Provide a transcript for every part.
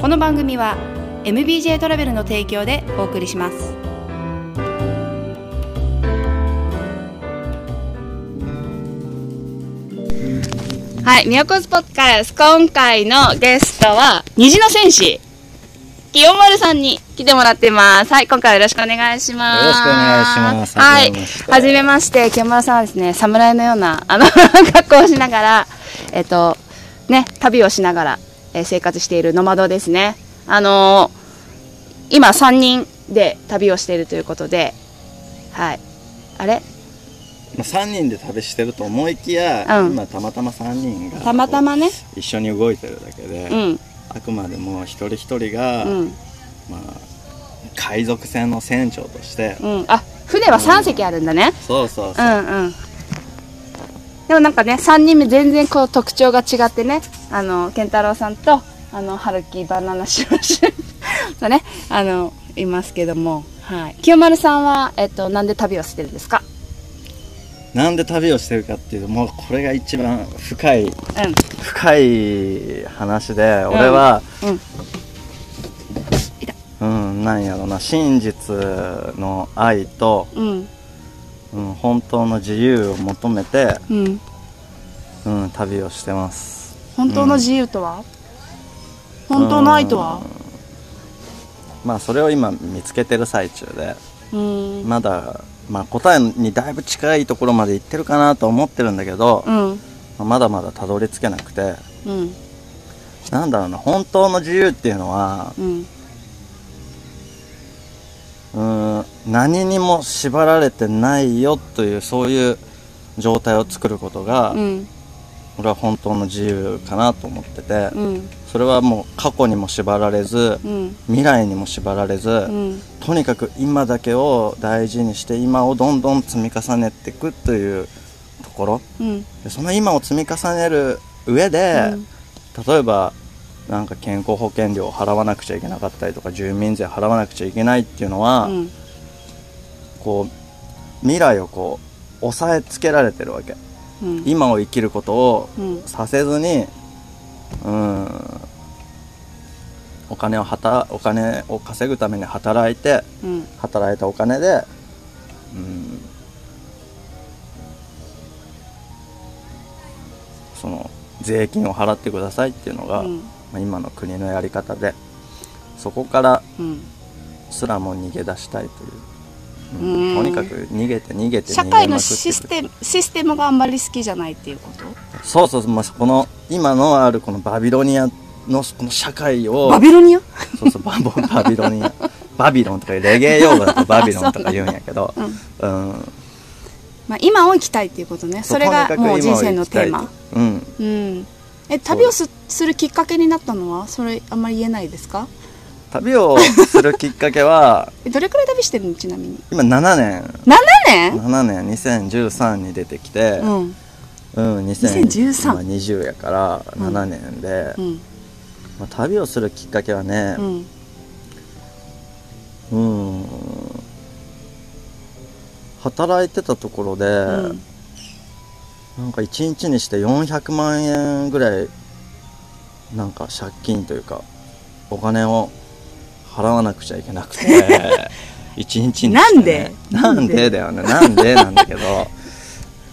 この番組は MBJ トラベルの提供でお送りします。はい、ミヤコスポッキャス今回のゲストは虹の戦士清丸さんに来てもらってます。はい、今回はよろしくお願いします。よろしくお願いします。はい。はじめまし、て。はじめまして、清丸さんはですね、侍のような、あの、格好をしながら、えっと、ね、旅をしながら、えー生活しているノマドですね。あのー今3人で旅をしているということで、はい。あれ？まあ、3人で旅してると思いきや、うん今たまたま3人がたまたまね。一緒に動いてるだけで、うん、あくまでも一人一人が、うん、まあ、海賊船の船長として、うん。あ、船は3隻あるんだね。そうそうそうう、んうんでもなんかね3人目全然こう特徴が違ってねあの健太郎さんとあの春樹バナナシュシュとねあのいますけども、はい、清丸さんは、えっと、なんで旅をしてるんですか？なんで旅をしてるかっていうともうこれが一番深いうん。深い話で、俺はうん。うんなんやろな真実の愛と、うんうん、本当の自由を求めて、うん。うん、旅をしてます。本当の自由とは、本当の愛とは？まあそれを今見つけてる最中でうん。まだ、まあ、答えにだいぶ近いところまで行ってるかなと思ってるんだけど、うん。まだまだたどり着けなくて。うん。なんだろうな本当の自由っていうのはうん何にも縛られてないよというそういう状態を作ることが、うん。俺は本当の自由かなと思ってて、うん。それはもう過去にも縛られずうん。未来にも縛られず、うん。とにかく今だけを大事にして今をどんどん積み重ねていくというところ。うん。でその今を積み重ねる上で、例えばなんか健康保険料を払わなくちゃいけなかったりとか住民税払わなくちゃいけないっていうのは、うんこう未来をこう押さえつけられてるわけ。うん。今を生きることをうんさせずにうんお金をはたお金を稼ぐために働いてうん。働いたお金で、うん、その税金を払ってくださいっていうのが、うん。まあ、今の国のやり方でそこからうん。すらも逃げ出したいという、うん。とにかく逃げて逃げて社会のシステムシステムがあんまり好きじゃないっていうこと？そうそうそう、まあ、この今のあるこのバビロニアのこの社会をバビロニア？そうそう。バボバビロニア。バビロンとかレゲエ用語だとバビロンとか言うんやけど、うん。うん、まあ、今を生きたいっていうことね。それがもう人生のテーマ。うん。うん。え旅をすするきっかけになったのはそれあんまり言えないですか？旅をするきっかけは えどれくらい旅してるの？ちなみに。今7年。7年？7年。2013に出てきて。うん。うん、2013まあ20やから7年で、うん。まあ、旅をするきっかけはねうん。うん。働いてたところで、うん。なんか1日にして400万円ぐらいなんか借金というかお金を払わなくちゃいけなくて。1日にね、なんで？なんでだよね。なんでなんだけど。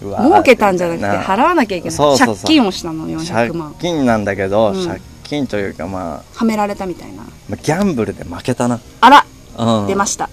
儲けたんじゃなくてな払わなきゃいけない。借金をしたの400借万。金なんだけど、うん。借金というか、まあ、はめられたみたいな。まあギャンブルで負けたな、あら。うん、出ました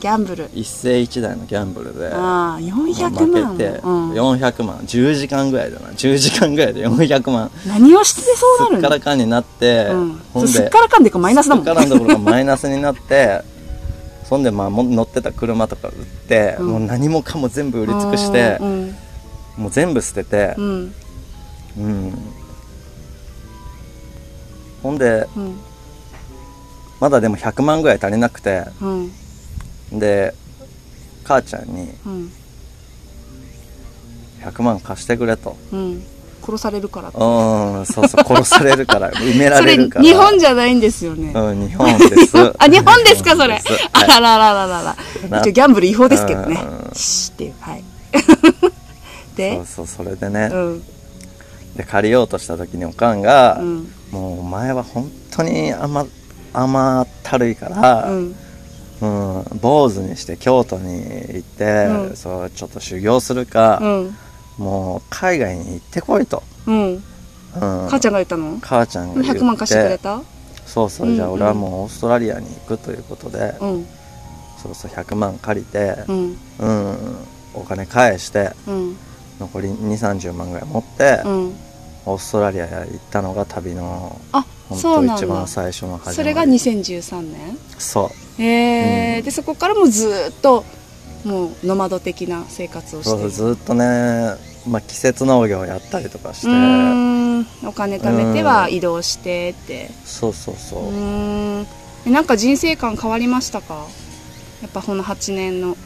ギャンブル。一世一代のギャンブルで。ああ400負万。けて、うん。400万。10時間ぐらいだな。10時間ぐらいで400万。何をしてそうなすっからかんになって、うん。ほんですっからかんでいうかマイナスだもん。すっからんどころかマイナスになってそんでまあも乗ってた車とか売って、うん。もう何もかも全部売り尽くしてう、んもう全部捨ててう、ん。うん。ほんでうん。まだでも100万ぐらい足りなくてうんで母ちゃんにうん。100万貸してくれと。うん。殺されるから。ってうんそうそう殺されるから 埋めらそれれるから。日本じゃないんですよね。うん日本です。あ日本ですかそれ。日本です。あらららららら。な一応ギャンブル違法ですけどね。うん。シーっていうはい。そでうそうそれでね、うん。で借りようとした時におかんが、うん。もうお前は本当に甘甘ったるいから、うんうん、坊主にして京都に行って、うん。そうちょっと修行するかう、ん。もう海外に行ってこいと、うん。うん、母ちゃんが言ったの？母ちゃんが言って。100万貸してくれた？そうそう、うんじゃあ俺はもうオーストラリアに行くということで、うん。そうそう100万借りてう、ん。うん。お金返してうん。残り2 3 0万ぐらい持って、うん。オーストラリアへ行ったのが旅のあ本そうなんだ。当一番最初の始まり。それが2013年？そう。へえ、うん。でそこからもうずーっともうノマド的な生活をして。るそうずっとね、まあ、季節農業をやったりとかして。お金貯めては移動してって。そうそうそう。う、なんか人生観変わりましたか？やっぱこの8年の。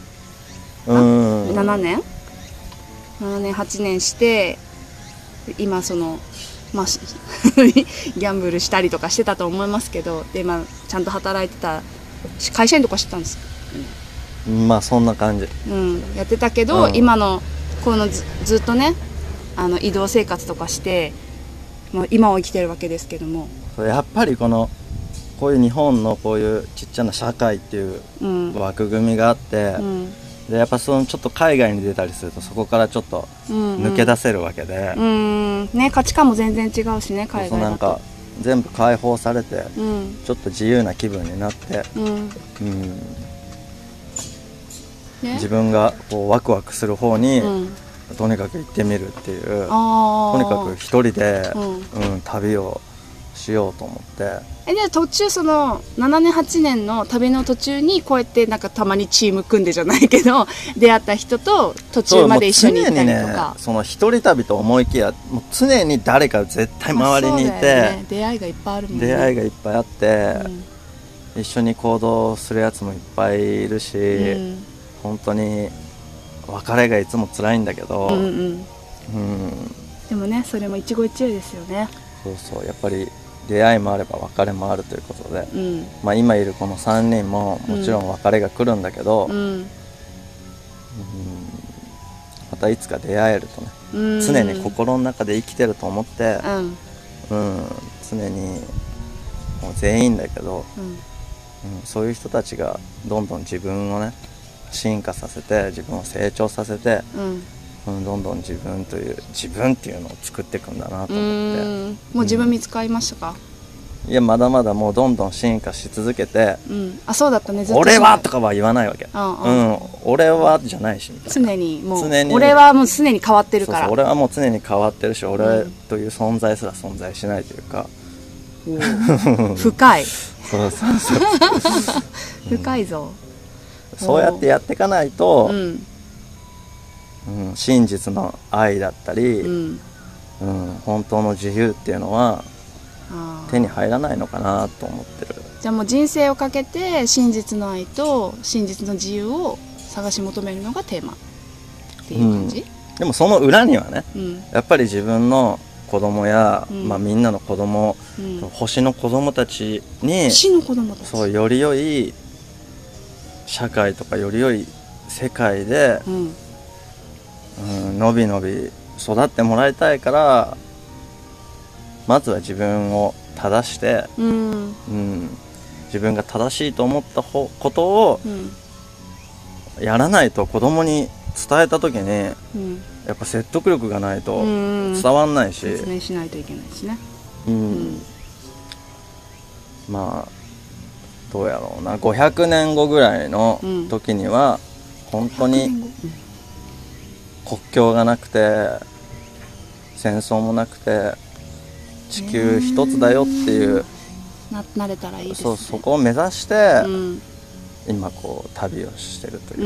うん。7年？7年8年して今そのまあし ギャンブルしたりとかしてたと思いますけどで、まあ、ちゃんと働いてたし会社員とかしてたんです。まあそんな感じ。うん、やってたけど、うん。今のこのずずっとねあの移動生活とかして、まあ、今を生きてるわけですけども、やっぱりこのこういう日本のこういうちっちゃな社会っていううん。枠組みがあって、うん。でやっぱそのちょっと海外に出たりするとそこからちょっとうん、抜け出せるわけで、うん。ね価値観も全然違うしね海外だと。なんか全部解放されてうん。ちょっと自由な気分になって、うん。うん、ね。自分がこうワクワクする方に、うん、とにかく行ってみるっていうとにかく一人で、うん。うん旅をしようと思ってえで途中その7年8年の旅の途中にこうやってなんかたまにチーム組んでじゃないけど 出会った人と途中まで一緒に行ったりとそうもう常にねかその一人旅と思いきやもう常に誰か絶対周りにいて、ね。出会いがいっぱいあるもんね。出会いがいっぱいあって、うん。一緒に行動するやつもいっぱいいるし、うん。本当に別れがいつも辛いんだけど、うんうん。うん。でもねそれも一期一会ですよね。そうそうやっぱり出会いもあれば別れもあるということで、うん。まあ、今いるこの3人ももちろん別れが来るんだけど、うん。またいつか出会えるとねうん。常に心の中で生きてると思って、うん。うん、常にもう全員だけど、うん。うん、そういう人たちがどんどん自分をね進化させて自分を成長させて、うんうん、どんどん自分という自分っていうのを作っていくんだなとう思って。ん。もう自分見つかりましたか？いやまだまだもうどんどん進化し続けてうん。あそうだったねず「っと。俺は!」とかは言わないわけ「うんううん。ん、俺は」じゃないし。みたいな常にもう常に。俺はもう常に変わってるから。俺はもう常に変わってるし俺うんという存在すら存在しないというか、深い。そうそうそう。深いぞ。そうやってやっていかないと、ううんん真実の愛だったり、ううんん本当の自由っていうのはあー。手に入らないのかなと思ってる。じゃあもう人生をかけて真実の愛と真実の自由を探し求めるのがテーマ。っていう感じ？でもその裏にはねうん。やっぱり自分の子供や、うん。まあ、みんなの子供、うん。星の子供たちに死の子供たち。そうより良い社会とかより良い世界で、うんうん、のびのび育ってもらいたいからまずは自分を正して、うん。うん、自分が正しいと思ったほことをうん。やらないと子供に伝えた時にうん。やっぱ説得力がないとうん伝わんないし、説明しないといけないしね。うん。うん。まあどうやろうな。500年後ぐらいのうん。時には本当100に国境がなくて戦争もなくて地球一つだよっていうななれたらいいですね。そうそこを目指して、うん。今こう旅をしてるとういう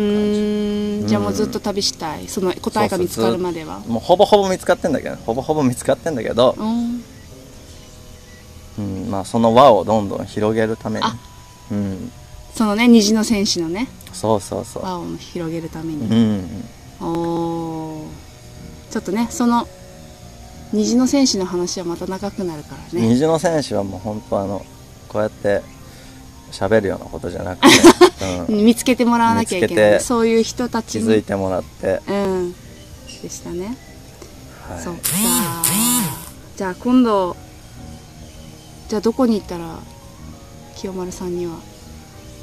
ーん。じゃあもうずっと旅したい。その答えが見つかるまでは。感じもうほぼほぼ見つかってんだけどほぼほぼ見つかってんだけど、うん。うんまあ、その輪をどんどん広げるために。あ、うん、そのね虹の戦士のね。そうそうそう、輪を広げるためうに、ん、おー。ちょっとねその虹の戦士の話はまた長くなるからね。虹の戦士はもう本当あのこうやって喋るようなことじゃなくて、うん、見つけてもらわなきゃいけない。そういう人たちに。気づいてもらって、うん。でしたね、はい。そっかじゃあ今度じゃあどこに行ったら清丸さんには？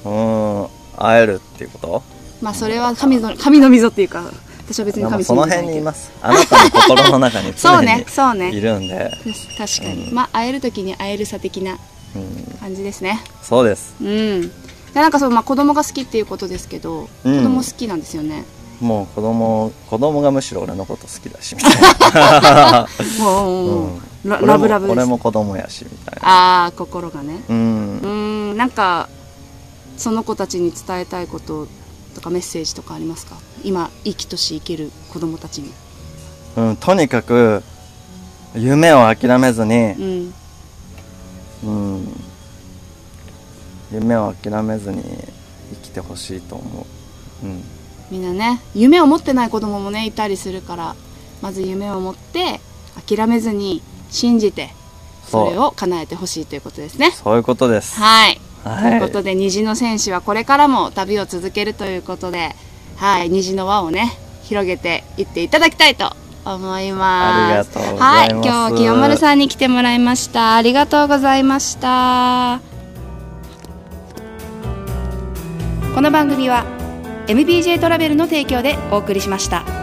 うーん会えるっていうこと？まあそれは神の神の溝っていうか私は別にまあ神その辺にいます。すあなたの心の中に そう常にね。そうね。いるんで、確かに、うん。まあ会える時に会えるさ的なうん、感じですね。そうです。うん。でなんかそう、まあ、子供が好きっていうことですけど、うん。子供好きなんですよね。もう子供子供がむしろ俺のこと好きだしみたいな、もう、うん。ラブラブ俺も子供やしみたいな。ああ心がね。ううん。ーん。なんかその子たちに伝えたいこととかメッセージとかありますか？今生きとし生ける子供たちに。うん、とにかく夢を諦めずに、うん。うん、夢を諦めずに生きてほしいと思う、うん、みんなね夢を持ってない子供もねいたりするからまず夢を持って諦めずに信じてそれを叶えてほしいということですね。そういうことです。はいはいということで虹の選手はこれからも旅を続けるということで、はい、虹の輪をね広げていっていただきたいと思います。ありがとうございますはい、今日は清丸さんに来てもらいました。ありがとうございました。この番組は MBJ トラベルの提供でお送りしました。